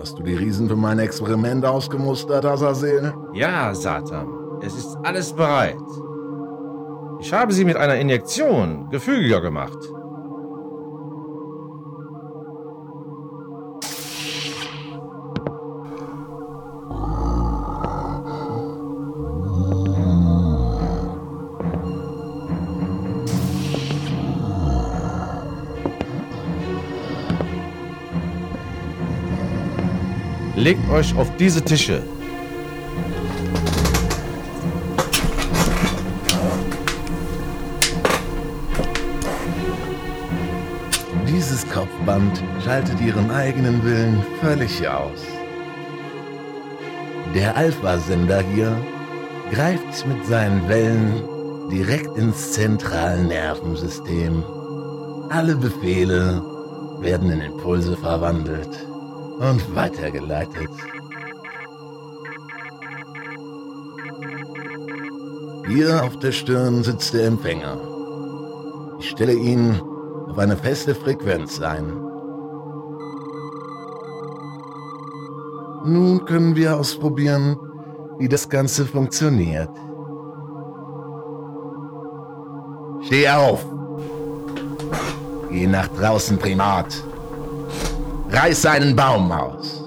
Hast du die Riesen für mein Experiment ausgemustert, Azazel? Ja, Satan. Es ist alles bereit. Ich habe sie mit einer Injektion gefügiger gemacht. Legt euch auf diese Tische. Dieses Kopfband schaltet ihren eigenen Willen völlig aus. Der Alpha-Sender hier greift mit seinen Wellen direkt ins zentrale Nervensystem. Alle Befehle werden in Impulse verwandelt und weitergeleitet. Hier auf der Stirn sitzt der Empfänger. Ich stelle ihn auf eine feste Frequenz ein. Nun können wir ausprobieren, wie das Ganze funktioniert. Steh auf! Geh nach draußen, Primat! Reiß einen Baum aus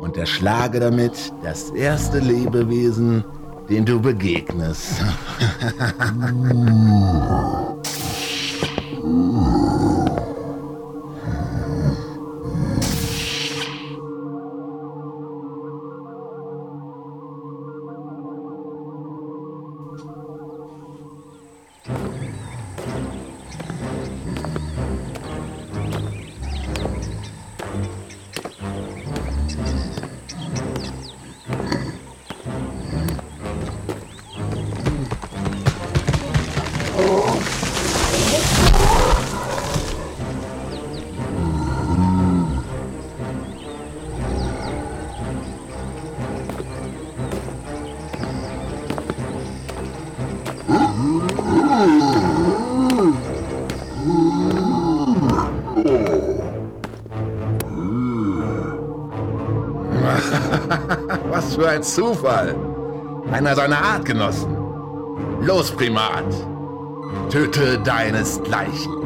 und erschlage damit das erste Lebewesen, dem du begegnest. Was für ein Zufall. Einer seiner Artgenossen. Los, Primat. Töte deinesgleichen.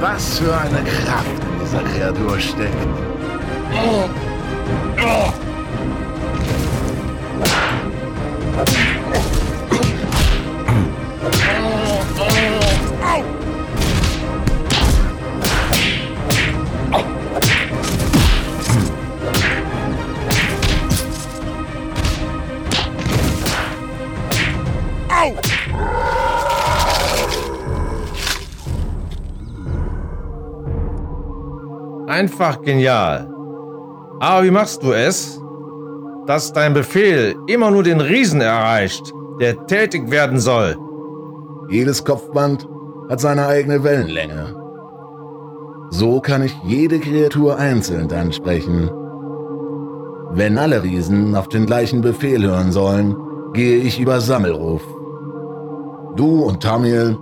Was für eine Kraft in dieser Kreatur steckt. Einfach genial. Aber wie machst du es, dass dein Befehl immer nur den Riesen erreicht, der tätig werden soll? Jedes Kopfband hat seine eigene Wellenlänge. So kann ich jede Kreatur einzeln ansprechen. Wenn alle Riesen auf den gleichen Befehl hören sollen, gehe ich über Sammelruf. Du und Tamil,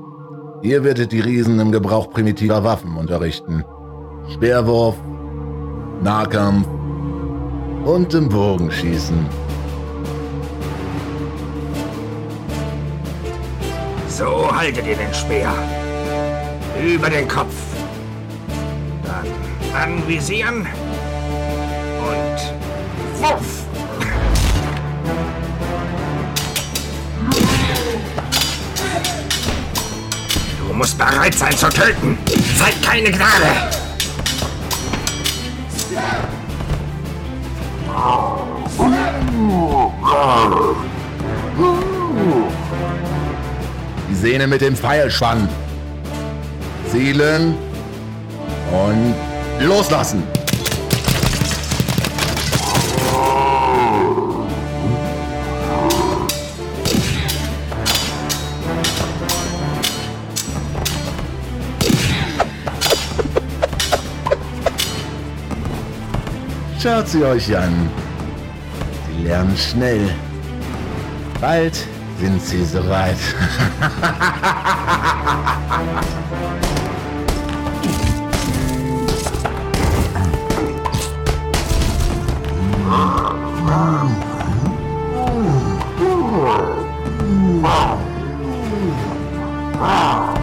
ihr werdet die Riesen im Gebrauch primitiver Waffen unterrichten. Speerwurf, Nahkampf und im Bogenschießen. So haltet ihr den Speer. Über den Kopf. Dann anvisieren. Und wuff! Du musst bereit sein zu töten. Seid keine Gnade. Szene mit dem Pfeilschwang. Zielen und loslassen. Schaut sie euch an. Sie lernen schnell. Bald Vinci is right. Wow.